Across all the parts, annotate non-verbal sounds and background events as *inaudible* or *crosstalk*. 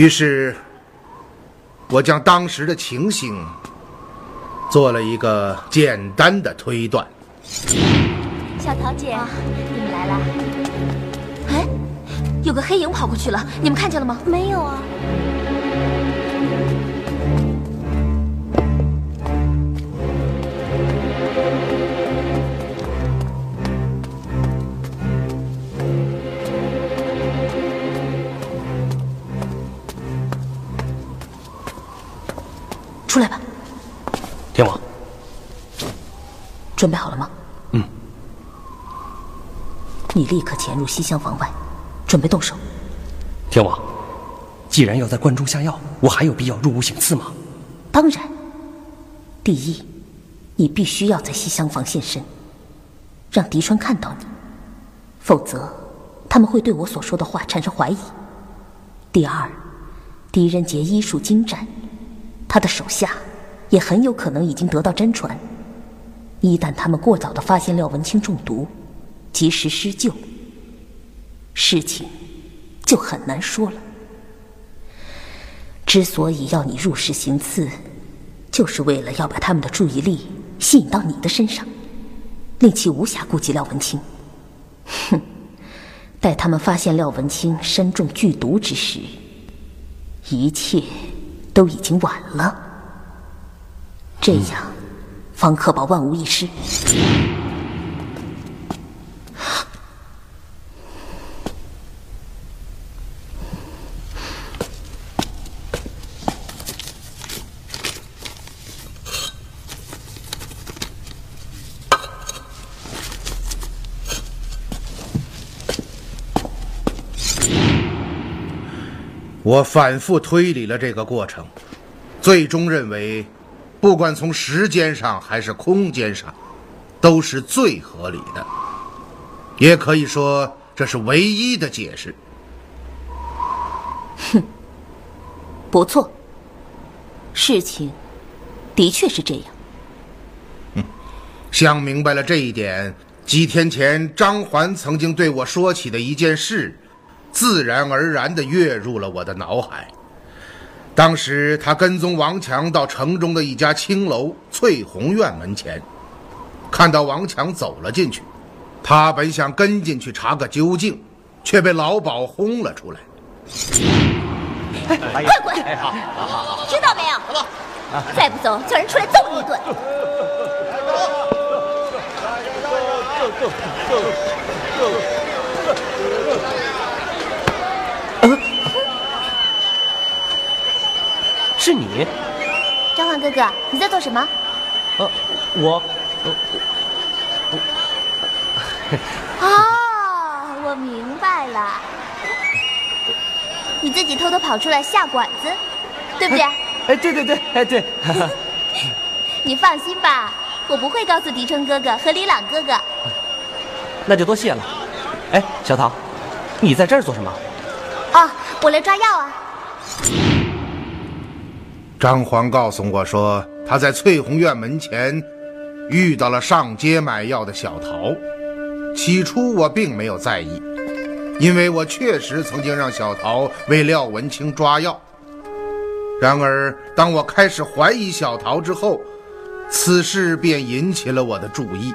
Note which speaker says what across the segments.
Speaker 1: 于是，我将当时的情形做了一个简单的推断。
Speaker 2: 小桃姐，你们来了！哎，有个黑影跑过去了，你们看见了吗？
Speaker 3: 没有啊，
Speaker 2: 准备好了吗？
Speaker 4: 嗯。
Speaker 2: 你立刻潜入西厢房外，准备动手。
Speaker 4: 天王，既然要在关中下药，我还有必要入屋行刺吗？
Speaker 2: 当然，第一，你必须要在西厢房现身，让狄川看到你，否则他们会对我所说的话产生怀疑。第二，狄仁杰医术精湛，他的手下也很有可能已经得到真传。一旦他们过早的发现廖文清中毒，及时施救，事情就很难说了。之所以要你入室行刺，就是为了要把他们的注意力吸引到你的身上，令其无暇顾及廖文清。哼，待他们发现廖文清身中剧毒之时，一切都已经晚了。这样，方可保万无一失。
Speaker 1: 我反复推理了这个过程，最终认为，不管从时间上还是空间上，都是最合理的，也可以说这是唯一的解释。
Speaker 2: 哼不错，事情的确是这样。
Speaker 1: 想明白了这一点，几天前张环曾经对我说起的一件事，自然而然的跃入了我的脑海。当时他跟踪王强到城中的一家青楼翠红院门前，看到王强走了进去，他本想跟进去查个究竟，却被老鸨轰了出来。
Speaker 2: 快滚！知道没有？再不走，叫人出来揍你一顿。
Speaker 4: 是你？
Speaker 2: 张焕哥哥，你在做什么？
Speaker 4: 呃，我，
Speaker 2: 哦，我明白了，你自己偷偷跑出来下馆子，对不对？*laughs*
Speaker 4: 哎，对对对，哎对，*laughs*
Speaker 2: 你放心吧，我不会告诉迪春哥哥和李朗哥哥。*laughs*
Speaker 4: 那就多谢了。哎，小桃，你在这儿做什么？
Speaker 2: 哦，我来抓药啊。
Speaker 1: 张环告诉我说，他在翠红院门前遇到了上街买药的小桃。起初我并没有在意，因为我确实曾经让小桃为廖文清抓药。然而，当我开始怀疑小桃之后，此事便引起了我的注意。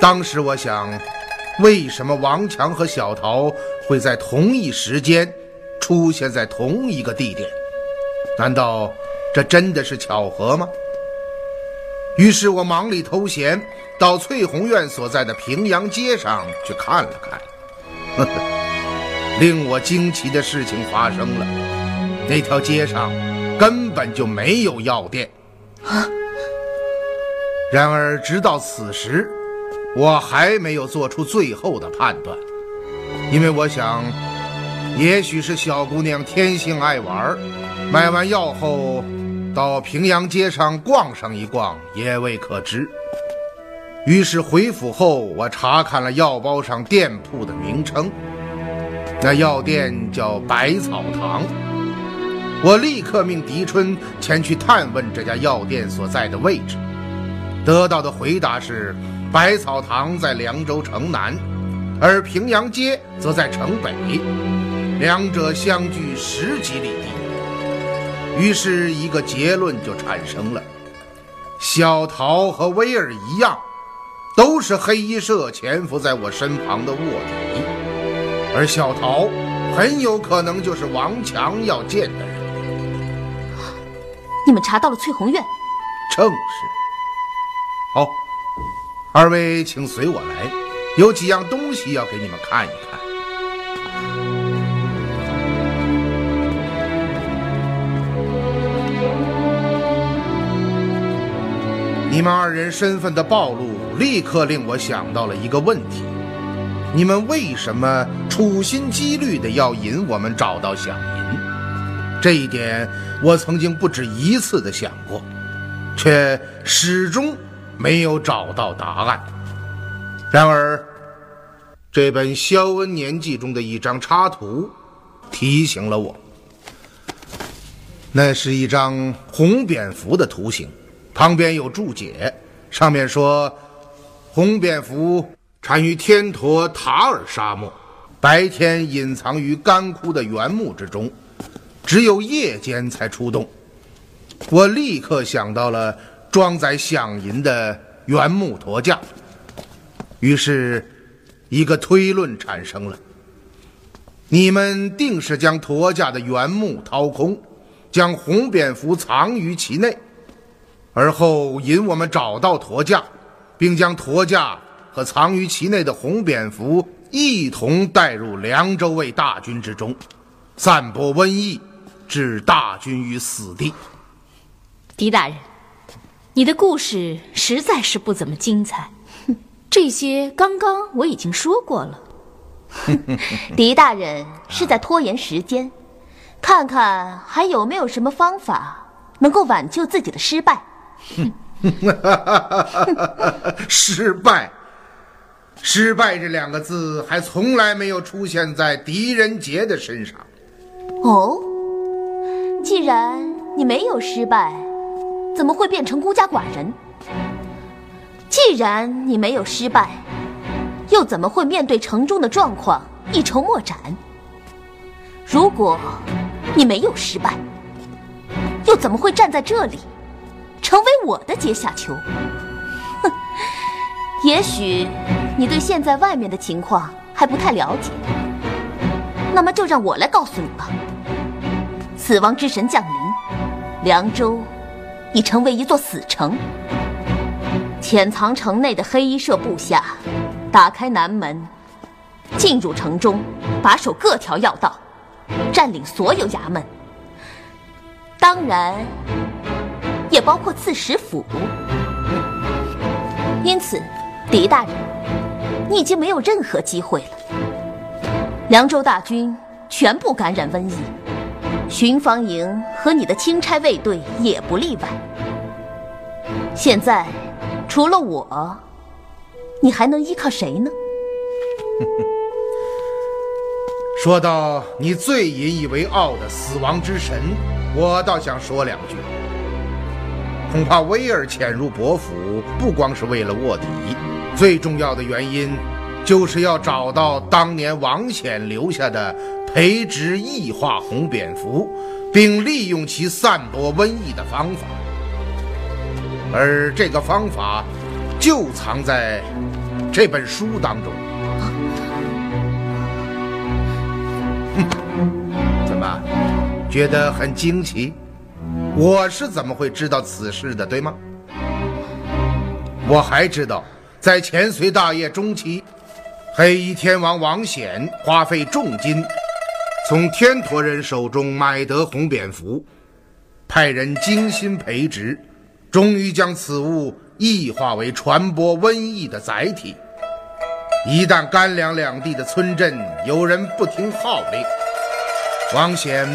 Speaker 1: 当时我想，为什么王强和小桃会在同一时间出现在同一个地点？难道这真的是巧合吗？于是我忙里偷闲，到翠红院所在的平阳街上去看了看。呵呵，令我惊奇的事情发生了，那条街上根本就没有药店。然而，直到此时，我还没有做出最后的判断，因为我想，也许是小姑娘天性爱玩，买完药后，到平阳街上逛上一逛也未可知。于是回府后，我查看了药包上店铺的名称，那药店叫百草堂。我立刻命狄春前去探问这家药店所在的位置，得到的回答是：百草堂在凉州城南，而平阳街则在城北，两者相距十几里地。于是，一个结论就产生了：小桃和威尔一样，都是黑衣社潜伏在我身旁的卧底，而小桃很有可能就是王强要见的人。
Speaker 2: 你们查到了翠红院？
Speaker 1: 正是。好，二位请随我来，有几样东西要给你们看一看。你们二人身份的暴露，立刻令我想到了一个问题：你们为什么处心积虑的要引我们找到响银？这一点，我曾经不止一次的想过，却始终没有找到答案。然而，这本《肖恩年记》中的一张插图提醒了我，那是一张红蝙蝠的图形，旁边有注解，上面说：红蝙蝠产于天陀塔尔沙漠，白天隐藏于干枯的原木之中。只有夜间才出动，我立刻想到了装载响银的原木驼架，于是，一个推论产生了：你们定是将驼架的原木掏空，将红蝙蝠藏于其内，而后引我们找到驼架，并将驼架和藏于其内的红蝙蝠一同带入凉州卫大军之中，散播瘟疫。置大军于死地。
Speaker 3: 狄大人，你的故事实在是不怎么精彩。*laughs* 这些刚刚我已经说过了。*laughs*
Speaker 2: 狄大人是在拖延时间，看看还有没有什么方法能够挽救自己的失败。
Speaker 1: 哼 *laughs* 失败，失败这两个字还从来没有出现在狄仁杰的身上。
Speaker 2: 哦。既然你没有失败，怎么会变成孤家寡人？既然你没有失败，又怎么会面对城中的状况一筹莫展？如果你没有失败，又怎么会站在这里，成为我的阶下囚？哼，也许你对现在外面的情况还不太了解，那么就让我来告诉你吧。死亡之神降临，凉州已成为一座死城。潜藏城内的黑衣社部下，打开南门，进入城中，把守各条要道，占领所有衙门。当然也包括刺史府。因此，狄大人，你已经没有任何机会了。凉州大军全部感染瘟疫，巡防营和你的钦差卫队也不例外。现在，除了我，你还能依靠谁呢？*laughs*
Speaker 1: 说到你最引以为傲的死亡之神，我倒想说两句。恐怕威尔潜入伯府，不光是为了卧底，最重要的原因，就是要找到当年王显留下的培植异化红蝙蝠，并利用其散播瘟疫的方法。而这个方法，就藏在这本书当中。*laughs* 怎么，觉得很惊奇？我是怎么会知道此事的，对吗？我还知道，在前隋大业中期，黑衣天王王显花费重金，从天陀人手中买得红蝙蝠，派人精心培植，终于将此物异化为传播瘟疫的载体。一旦甘凉两地的村镇有人不听号令，王显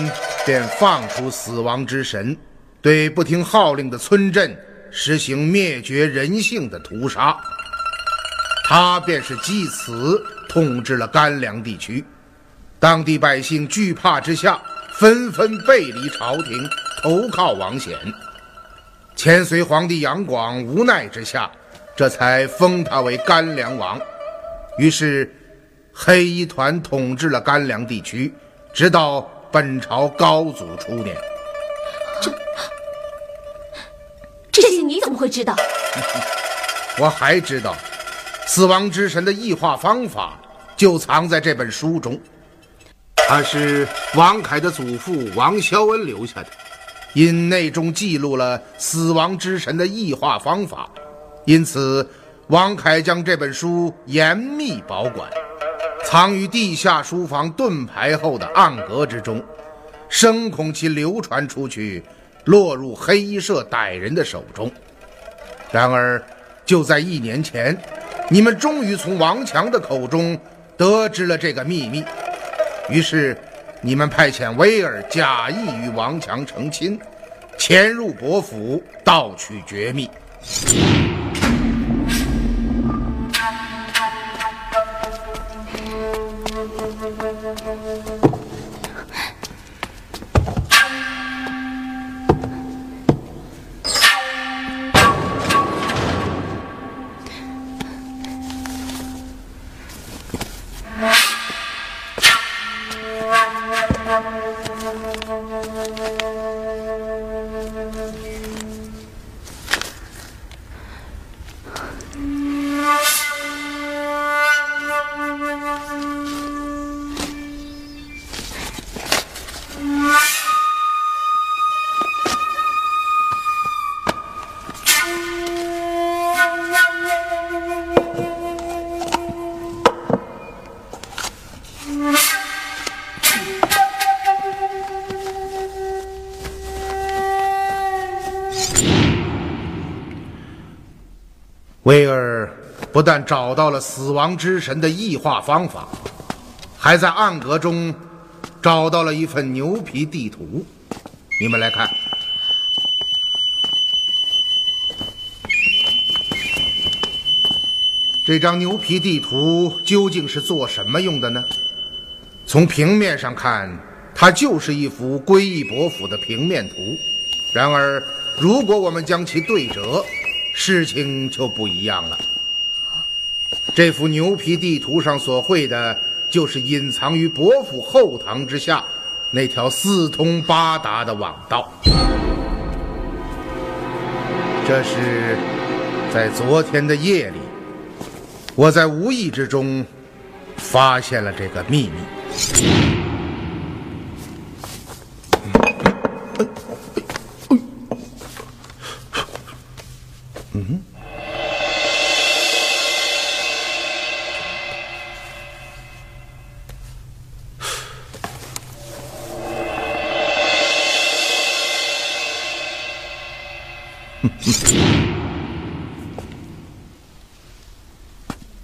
Speaker 1: 便放出死亡之神。对不听号令的村镇实行灭绝人性的屠杀，他便是继此统治了甘凉地区。当地百姓惧怕之下，纷纷背离朝廷，投靠王显。前隋皇帝杨广无奈之下，这才封他为甘凉王。于是，黑衣团统治了甘凉地区，直到本朝高祖初年。
Speaker 2: 这这些你怎么会知道？*laughs*
Speaker 1: 我还知道，死亡之神的异化方法就藏在这本书中。它是王凯的祖父王肖恩留下的，因内中记录了死亡之神的异化方法，因此王凯将这本书严密保管，藏于地下书房盾牌后的暗格之中，深恐其流传出去。落入黑衣社歹人的手中。然而，就在一年前，你们终于从王强的口中得知了这个秘密。于是，你们派遣威尔假意与王强成亲，潜入伯府盗取绝密。威尔不但找到了死亡之神的异化方法，还在暗格中找到了一份牛皮地图。你们来看，这张牛皮地图究竟是做什么用的呢？从平面上看，它就是一幅归义伯府的平面图。然而，如果我们将其对折，事情就不一样了。这幅牛皮地图上所绘的，就是隐藏于伯府后堂之下那条四通八达的网道。这是在昨天的夜里，我在无意之中发现了这个秘密。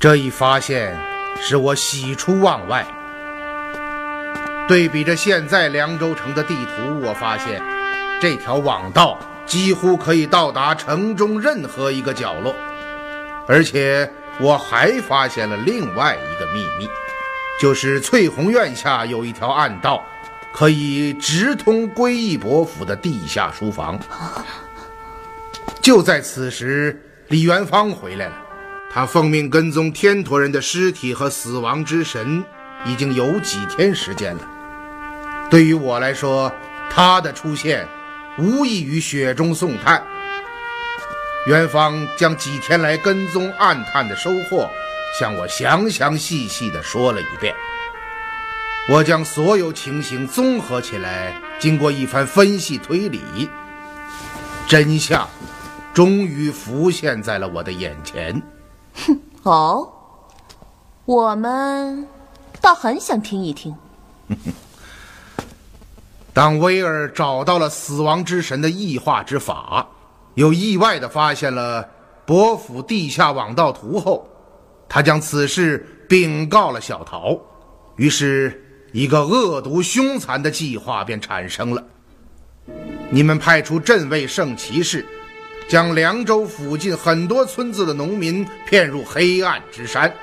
Speaker 1: 这一发现使我喜出望外。对比着现在凉州城的地图，我发现这条网道几乎可以到达城中任何一个角落，而且我还发现了另外一个秘密，就是翠红院下有一条暗道，可以直通归义伯府的地下书房。*laughs* 就在此时，李元芳回来了。他奉命跟踪天陀人的尸体和死亡之神，已经有几天时间了。对于我来说，他的出现无异于雪中送炭。元芳将几天来跟踪暗探的收获向我详详细细地说了一遍。我将所有情形综合起来，经过一番分析推理，真相终于浮现在了我的眼前。
Speaker 2: 哼 *laughs* 哦，我们倒很想听一听。*laughs*
Speaker 1: 当威尔找到了死亡之神的异化之法，又意外的发现了伯府地下网道图后，他将此事禀告了小桃，于是，一个恶毒凶残的计划便产生了。你们派出镇卫圣骑士，将凉州附近很多村子的农民骗入黑暗之山，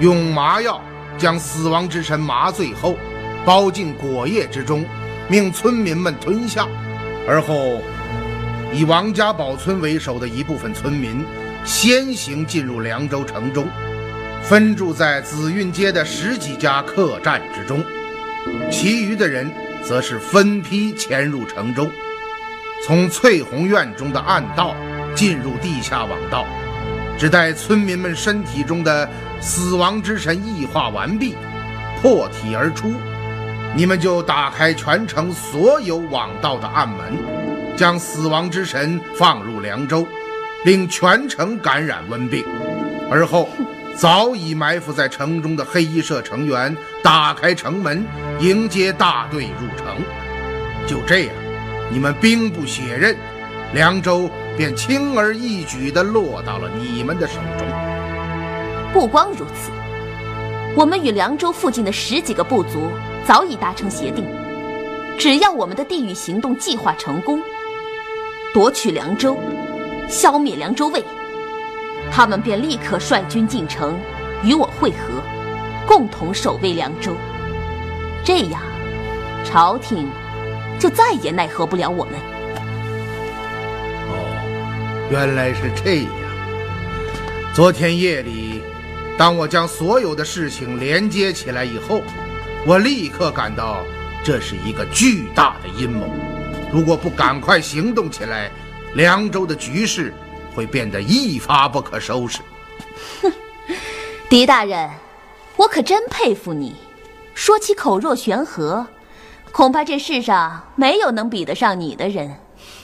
Speaker 1: 用麻药将死亡之神麻醉后，包进果叶之中。命村民们吞下，而后以王家堡村为首的一部分村民先行进入凉州城中，分驻在紫韵街的十几家客栈之中，其余的人则是分批潜入城中，从翠红院中的暗道进入地下网道，只待村民们身体中的死亡之神异化完毕，破体而出。你们就打开全城所有网道的暗门，将死亡之神放入凉州，令全城感染瘟病。而后，早已埋伏在城中的黑衣社成员打开城门，迎接大队入城。就这样，你们兵不血刃，凉州便轻而易举地落到了你们的手中。
Speaker 2: 不光如此，我们与凉州附近的十几个部族。早已达成协定，只要我们的地域行动计划成功，夺取凉州，消灭凉州卫，他们便立刻率军进城，与我会合，共同守卫凉州。这样，朝廷就再也奈何不了我们。
Speaker 1: 哦，原来是这样。昨天夜里，当我将所有的事情连接起来以后。我立刻感到这是一个巨大的阴谋，如果不赶快行动起来，凉州的局势会变得一发不可收拾。
Speaker 2: 哼，*laughs* 狄大人，我可真佩服你，说起口若悬河，恐怕这世上没有能比得上你的人。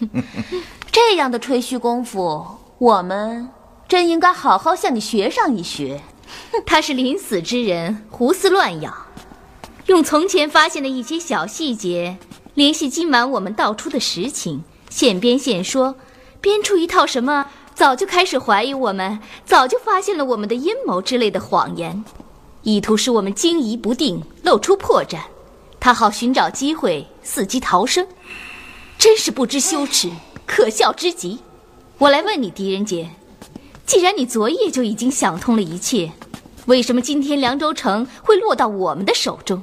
Speaker 2: *laughs* 这样的吹嘘功夫，我们真应该好好向你学上一学。*laughs*
Speaker 3: 他是临死之人，胡思乱想。用从前发现的一些小细节联系今晚我们道出的实情，现编现说，编出一套什么早就开始怀疑我们，早就发现了我们的阴谋之类的谎言，意图使我们惊疑不定，露出破绽，他好寻找机会伺机逃生，真是不知羞耻，可笑之极。我来问你，狄仁杰，既然你昨夜就已经想通了一切，为什么今天凉州城会落到我们的手中？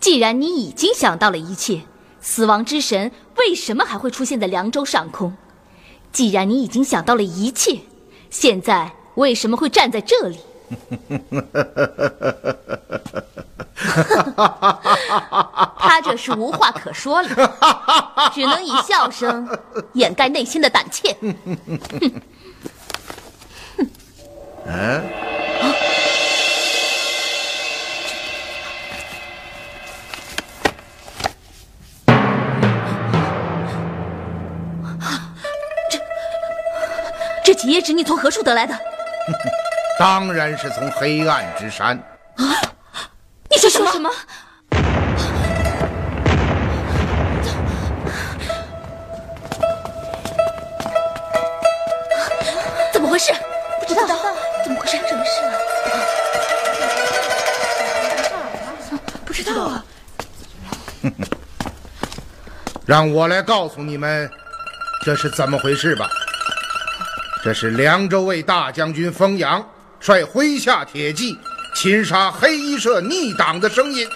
Speaker 3: 既然你已经想到了一切，死亡之神为什么还会出现在凉州上空？既然你已经想到了一切，现在为什么会站在这里？*laughs*
Speaker 2: 他这是无话可说了，*laughs* 只能以笑声掩盖内心的胆怯。*laughs*
Speaker 1: 嗯。
Speaker 2: 这几页纸你从何处得来的？
Speaker 1: 当然是从黑暗之山。啊！
Speaker 2: 你说什么？
Speaker 3: 什么回事？不知？
Speaker 2: 道，怎么回事？什么事啊？不知道啊。*laughs*
Speaker 1: 让我来告诉你们，这是怎么回事吧。这是凉州卫大将军封阳率麾下铁骑擒杀黑衣社逆党的声音。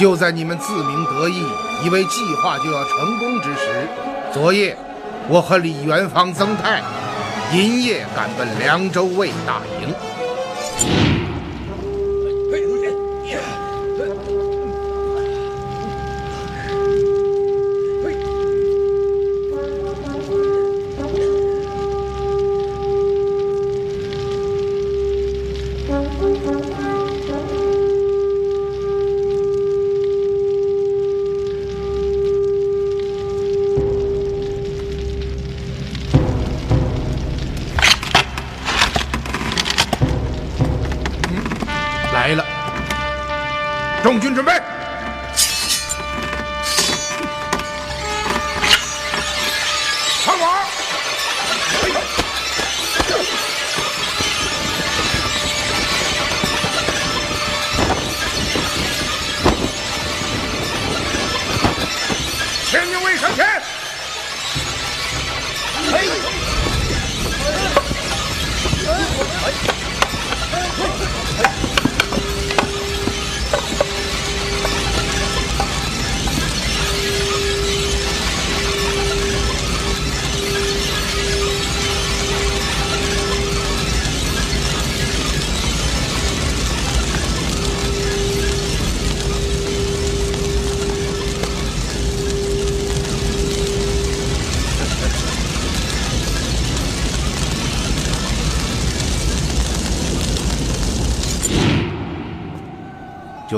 Speaker 1: 就在你们自鸣得意，以为计划就要成功之时，昨夜我和李元芳、曾泰银夜赶奔凉州卫大营。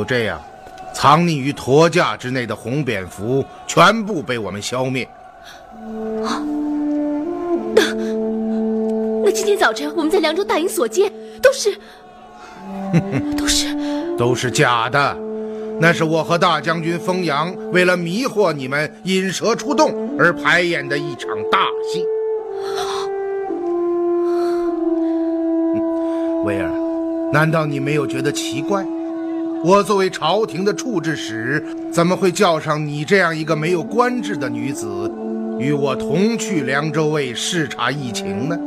Speaker 1: 就这样，藏匿于驼架之内的红蝙蝠全部被我们消灭。
Speaker 3: 那那今天早晨我们在凉州大营所见，都是，*laughs* 都是
Speaker 1: 都是假的，那是我和大将军封阳为了迷惑你们引蛇出洞而排演的一场大戏。嗯威尔，难道你没有觉得奇怪？我作为朝廷的处置使，怎么会叫上你这样一个没有官制的女子，与我同去凉州卫视察疫情呢？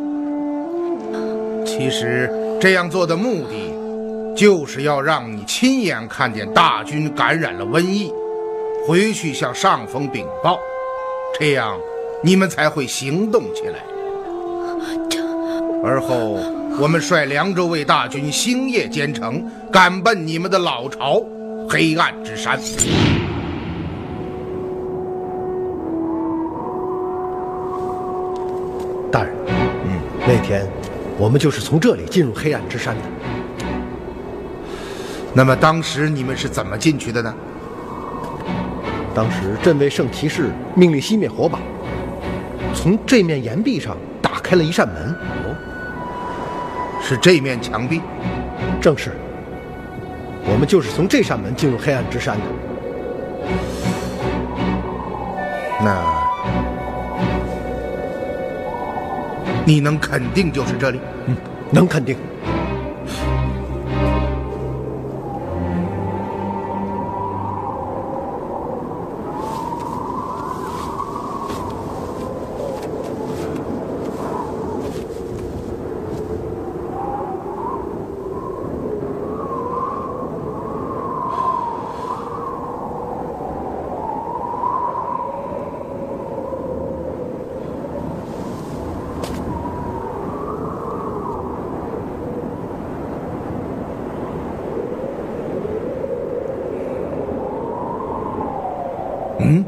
Speaker 1: 其实这样做的目的，就是要让你亲眼看见大军感染了瘟疫，回去向上峰禀报，这样你们才会行动起来。而后，我们率凉州卫大军星夜兼程，赶奔你们的老巢黑暗之山。
Speaker 5: 大人，嗯，那天我们就是从这里进入黑暗之山的。
Speaker 1: 那么当时你们是怎么进去的呢？
Speaker 5: 当时镇卫圣骑士命令熄灭火把，从这面岩壁上打开了一扇门。哦，
Speaker 1: 是这面墙壁。
Speaker 5: 正是。我们就是从这扇门进入黑暗之山的。
Speaker 1: 那，你能肯定就是这里？
Speaker 5: 嗯，能肯定。
Speaker 1: 嗯，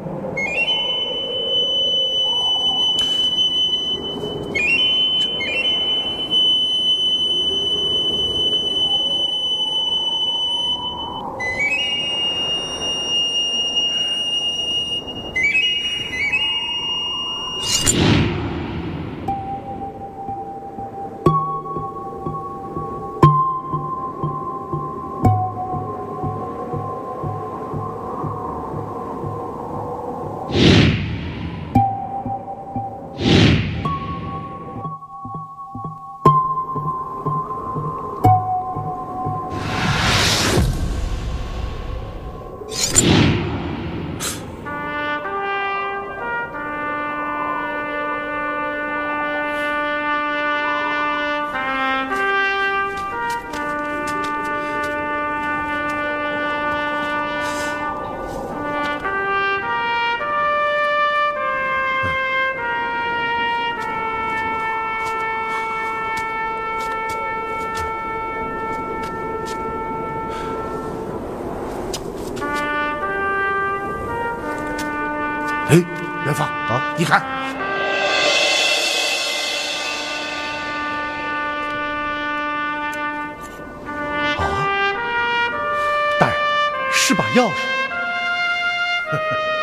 Speaker 5: 钥匙。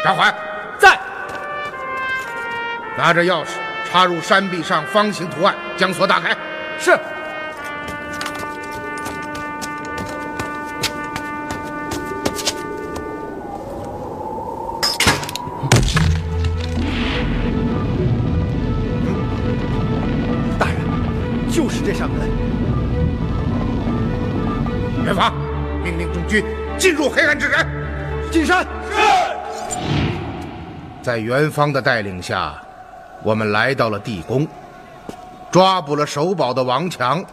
Speaker 1: 张环
Speaker 4: 在。
Speaker 1: 拿着钥匙插入山壁上方形图案，将锁打开。
Speaker 4: 是。
Speaker 5: 大人，就是这扇门。
Speaker 1: 元芳，命令众军进入黑暗之山。
Speaker 5: 进山。
Speaker 1: 是。在元芳的带领下，我们来到了地宫，抓捕了守堡的王强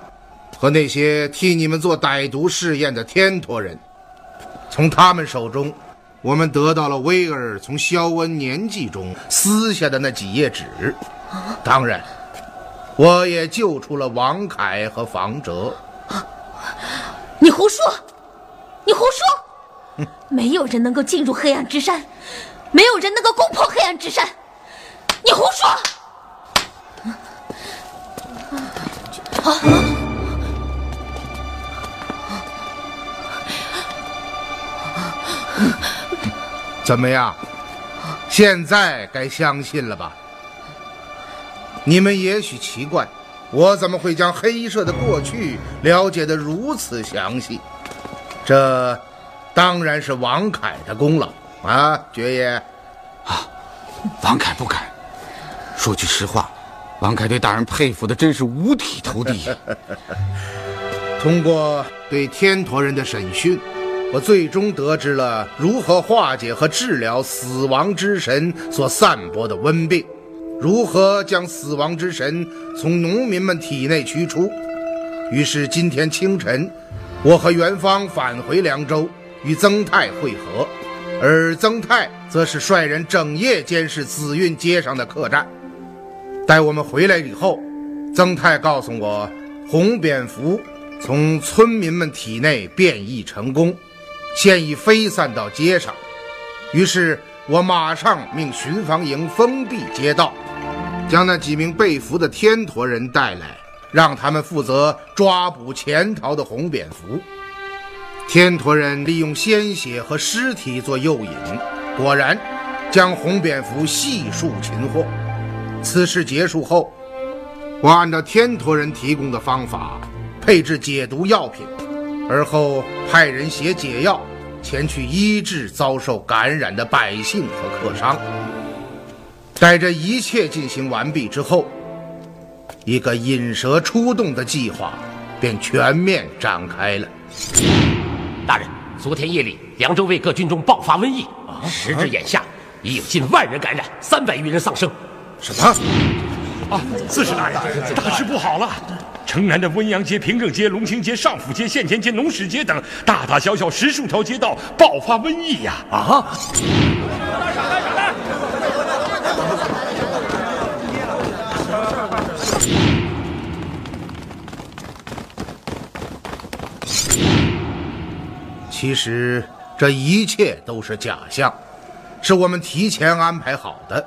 Speaker 1: 和那些替你们做歹毒试验的天陀人。从他们手中，我们得到了威尔从肖恩年纪中撕下的那几页纸。当然，我也救出了王凯和房哲。
Speaker 2: 你胡说！你胡说！没有人能够进入黑暗之山，没有人能够攻破黑暗之山。你胡说！啊！
Speaker 1: 怎么样？现在该相信了吧？你们也许奇怪，我怎么会将黑衣社的过去了解得如此详细？这当然是王凯的功劳啊，爵爷。
Speaker 6: 啊，王凯不敢。说句实话，王凯对大人佩服的真是五体投地。*laughs*
Speaker 1: 通过对天陀人的审讯，我最终得知了如何化解和治疗死亡之神所散播的瘟病，如何将死亡之神从农民们体内驱出。于是今天清晨，我和元芳返回凉州，与曾泰会合，而曾泰则是率人整夜监视紫韵街上的客栈。待我们回来以后，曾泰告诉我，红蝙蝠从村民们体内变异成功，现已飞散到街上。于是我马上命巡防营封闭街道，将那几名被俘的天陀人带来，让他们负责抓捕潜逃的红蝙蝠。天陀人利用鲜血和尸体做诱引，果然将红蝙蝠悉数擒获。此事结束后，我按照天陀人提供的方法配制解毒药品，而后派人携解药前去医治遭受感染的百姓和客商。待这一切进行完毕之后，一个引蛇出洞的计划便全面展开了。
Speaker 7: 大人，昨天夜里凉州卫各军中爆发瘟疫，时至眼下，已有近万人感染，三百余人丧生。
Speaker 1: 什么？
Speaker 8: 啊，四十大人，大事不好了！城南的温阳街、平正街、龙兴街、上府街、县前街、农史街等大大小小十数条街道爆发瘟疫呀！
Speaker 4: 啊！
Speaker 1: 其实这一切都是假象，是我们提前安排好的。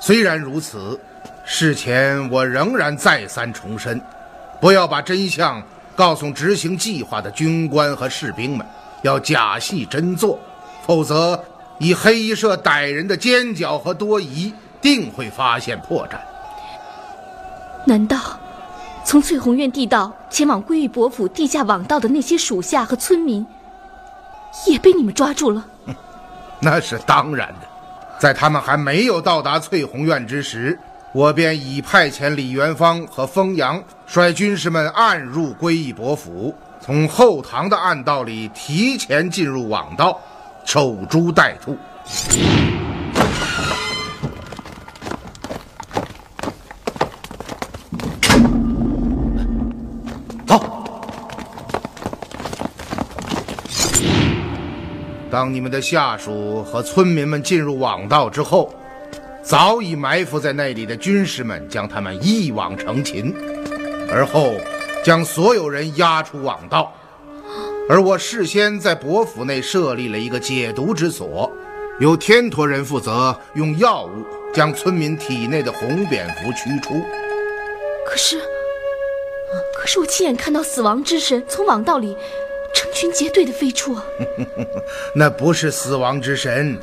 Speaker 1: 虽然如此，事前我仍然再三重申，不要把真相告诉执行计划的军官和士兵们，要假戏真做，否则以黑衣社歹人的奸狡和多疑，定会发现破绽。
Speaker 3: 难道从翠红院地道前往归玉伯府地下网道的那些属下和村民，也被你们抓住了？
Speaker 1: 那是当然的。在他们还没有到达翠红院之时，我便已派遣李元芳和封阳率军士们暗入归义伯府，从后堂的暗道里提前进入网道，守株待兔。当你们的下属和村民们进入网道之后，早已埋伏在那里的军士们将他们一网成擒，而后将所有人押出网道。而我事先在伯府内设立了一个解毒之所，由天陀人负责用药物将村民体内的红蝙蝠驱出。
Speaker 3: 可是，可是我亲眼看到死亡之神从网道里。成群结队的飞出，*laughs*
Speaker 1: 那不是死亡之神，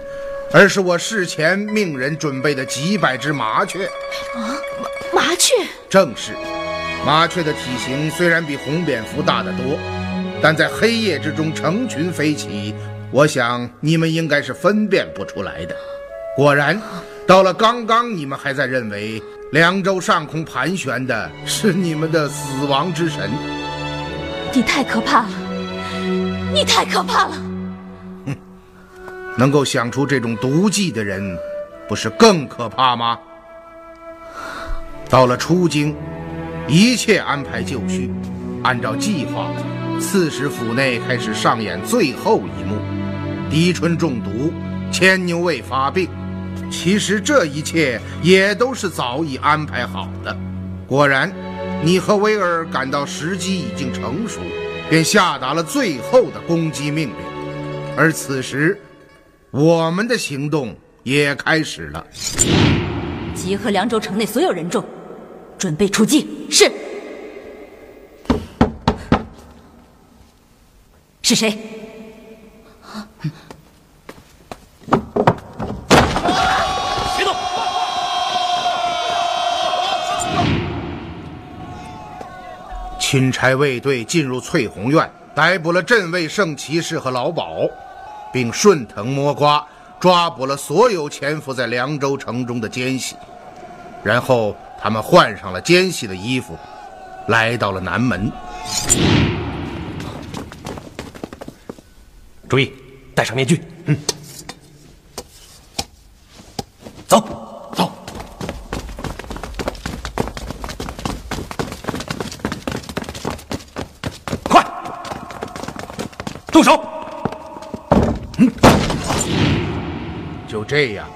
Speaker 1: 而是我事前命人准备的几百只麻雀。
Speaker 3: 啊，麻雀？
Speaker 1: 正是，麻雀的体型虽然比红蝙蝠大得多，但在黑夜之中成群飞起，我想你们应该是分辨不出来的。果然，到了刚刚，你们还在认为凉州上空盘旋的是你们的死亡之神。
Speaker 3: 你太可怕了！你太可怕了！
Speaker 1: 哼，能够想出这种毒计的人，不是更可怕吗？到了出京，一切安排就绪，按照计划，刺史府内开始上演最后一幕：狄春中毒，牵牛卫发病。其实这一切也都是早已安排好的。果然，你和威尔感到时机已经成熟。便下达了最后的攻击命令，而此时，我们的行动也开始了。
Speaker 2: 集合凉州城内所有人众，准备出击。是。是谁？
Speaker 1: 钦差卫队进入翠红院，逮捕了镇卫圣骑士和老鸨，并顺藤摸瓜抓捕了所有潜伏在凉州城中的奸细。然后他们换上了奸细的衣服，来到了南门。
Speaker 4: 注意，戴上面具。嗯，走。动手！
Speaker 1: 嗯，就这样，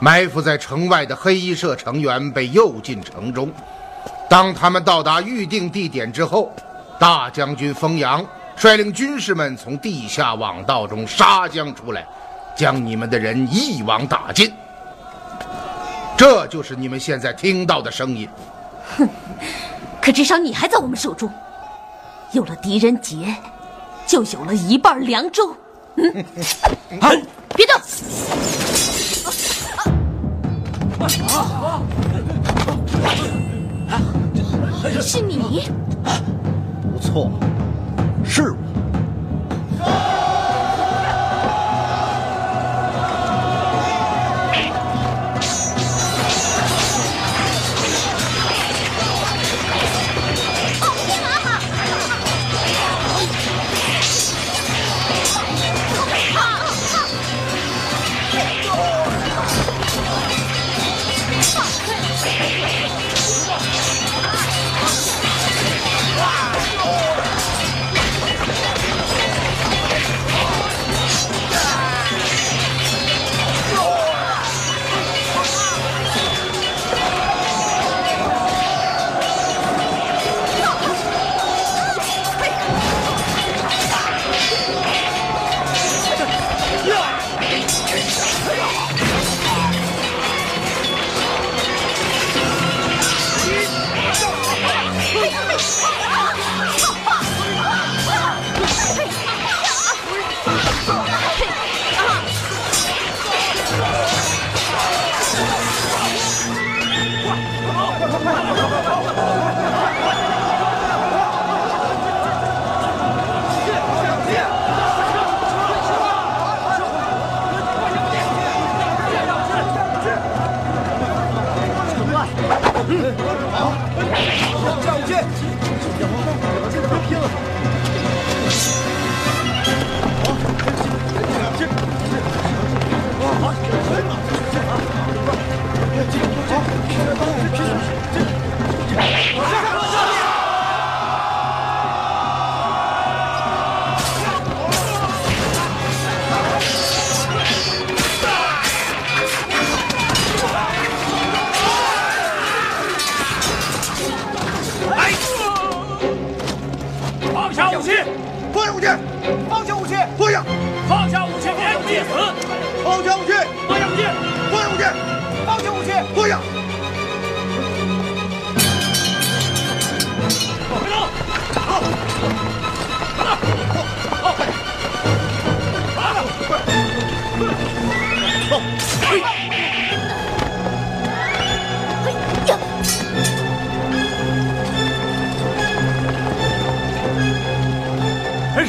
Speaker 1: 埋伏在城外的黑衣社成员被诱进城中。当他们到达预定地点之后，大将军封阳率领军士们从地下网道中杀将出来，将你们的人一网打尽。这就是你们现在听到的声音。
Speaker 2: 哼，可至少你还在我们手中。有了狄仁杰。就有了一半凉州。嗯，别动！
Speaker 3: 啊啊是你？
Speaker 5: 不错，是我。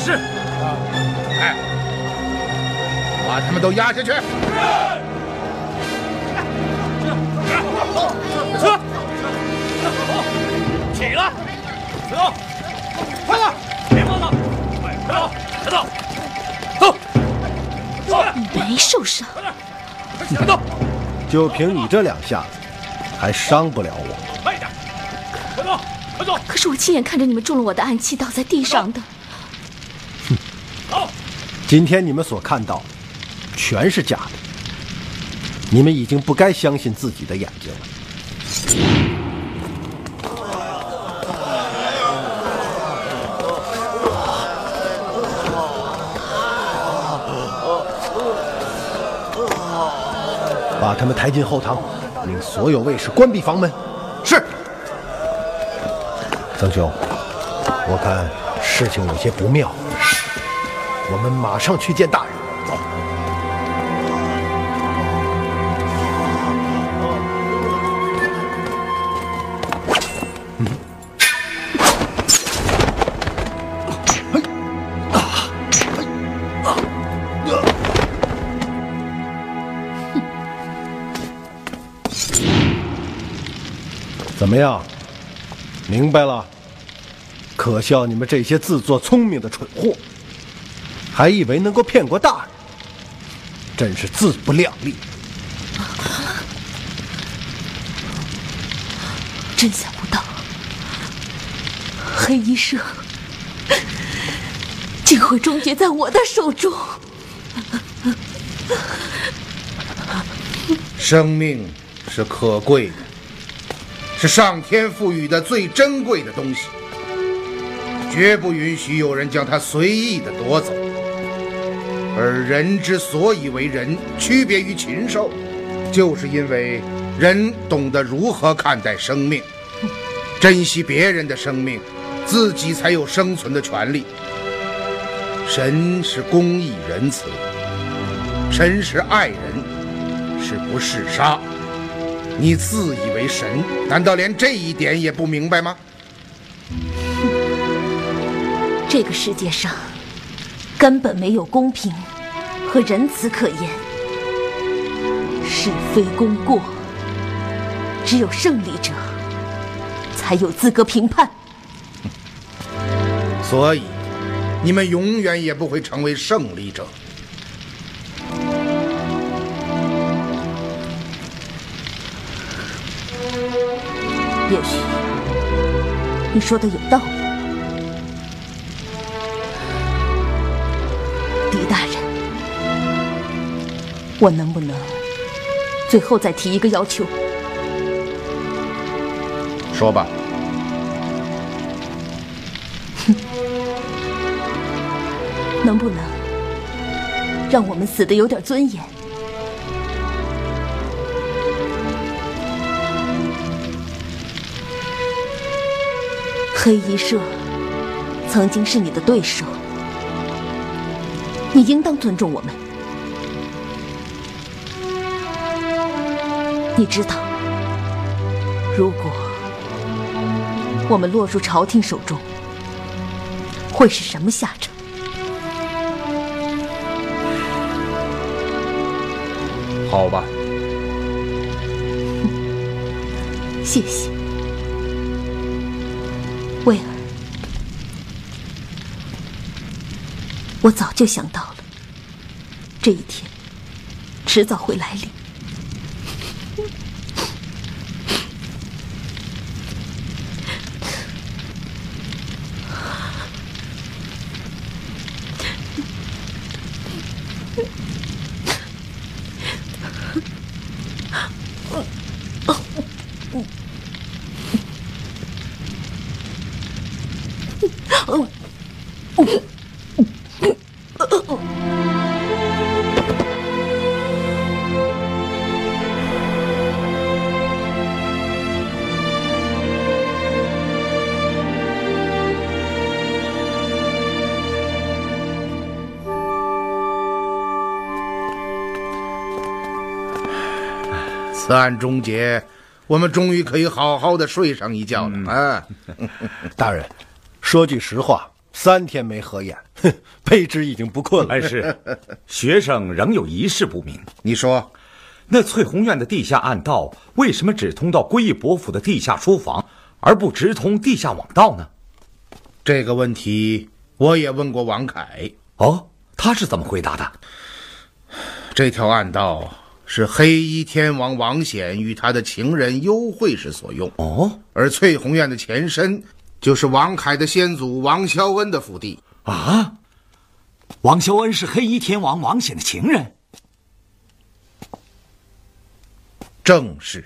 Speaker 8: 恩师，
Speaker 1: 哎，把他们都押下去！
Speaker 9: 撤！起来！走！快点！别放了！快走！快走！走！走！
Speaker 3: 没受伤，
Speaker 9: 快走！
Speaker 5: 就凭你这两下子，还伤不了我。
Speaker 9: 快点！快走！快走！
Speaker 3: 可是我亲眼看着你们中了我的暗器，倒在地上的。
Speaker 5: 今天你们所看到，全是假的。你们已经不该相信自己的眼睛了。把他们抬进后堂，令所有卫士关闭房门。
Speaker 1: 是。
Speaker 5: 曾兄，我看事情有些不妙，我们马上去见大人。走。怎么样？明白了？可笑你们这些自作聪明的蠢货，还以为能够骗过大人，真是自不量力。
Speaker 3: 真想不到，黑衣社竟会终结在我的手中。
Speaker 1: 生命是可贵的，是上天赋予的最珍贵的东西，绝不允许有人将它随意的夺走。而人之所以为人，区别于禽兽，就是因为人懂得如何看待生命，珍惜别人的生命，自己才有生存的权利。神是公义仁慈，神是爱人，是不嗜杀。你自以为神，难道连这一点也不明白吗？
Speaker 2: 这个世界上根本没有公平和仁慈可言，是非功过，只有胜利者才有资格评判。*laughs*
Speaker 1: 所以，你们永远也不会成为胜利者。
Speaker 2: 也许你说的有道理，我能不能最后再提一个要求？
Speaker 1: 说吧。
Speaker 2: 哼能不能让我们死的有点尊严？黑衣社曾经是你的对手，你应当尊重我们。你知道，如果我们落入朝廷手中，会是什么下场？
Speaker 1: 好吧，*laughs*
Speaker 2: 谢谢。威尔，我早就想到了，这一天迟早会来临。
Speaker 1: 此案终结，我们终于可以好好的睡上一觉了啊！*laughs*
Speaker 5: 大人，说句实话，三天没合眼，哼，卑职已经不困了。
Speaker 10: 但，是，学生仍有一事不明。
Speaker 1: 你说，
Speaker 10: 那翠红院的地下暗道为什么只通到归义伯府的地下书房，而不直通地下网道呢？
Speaker 1: 这个问题我也问过王凯。
Speaker 10: 哦，他是怎么回答的？
Speaker 1: 这条暗道是黑衣天王王显与他的情人幽会时所用。
Speaker 10: 哦，
Speaker 1: 而翠红院的前身就是王凯的先祖王肖恩的府邸。
Speaker 11: 啊，王肖恩是黑衣天王王显的情人。
Speaker 1: 正是。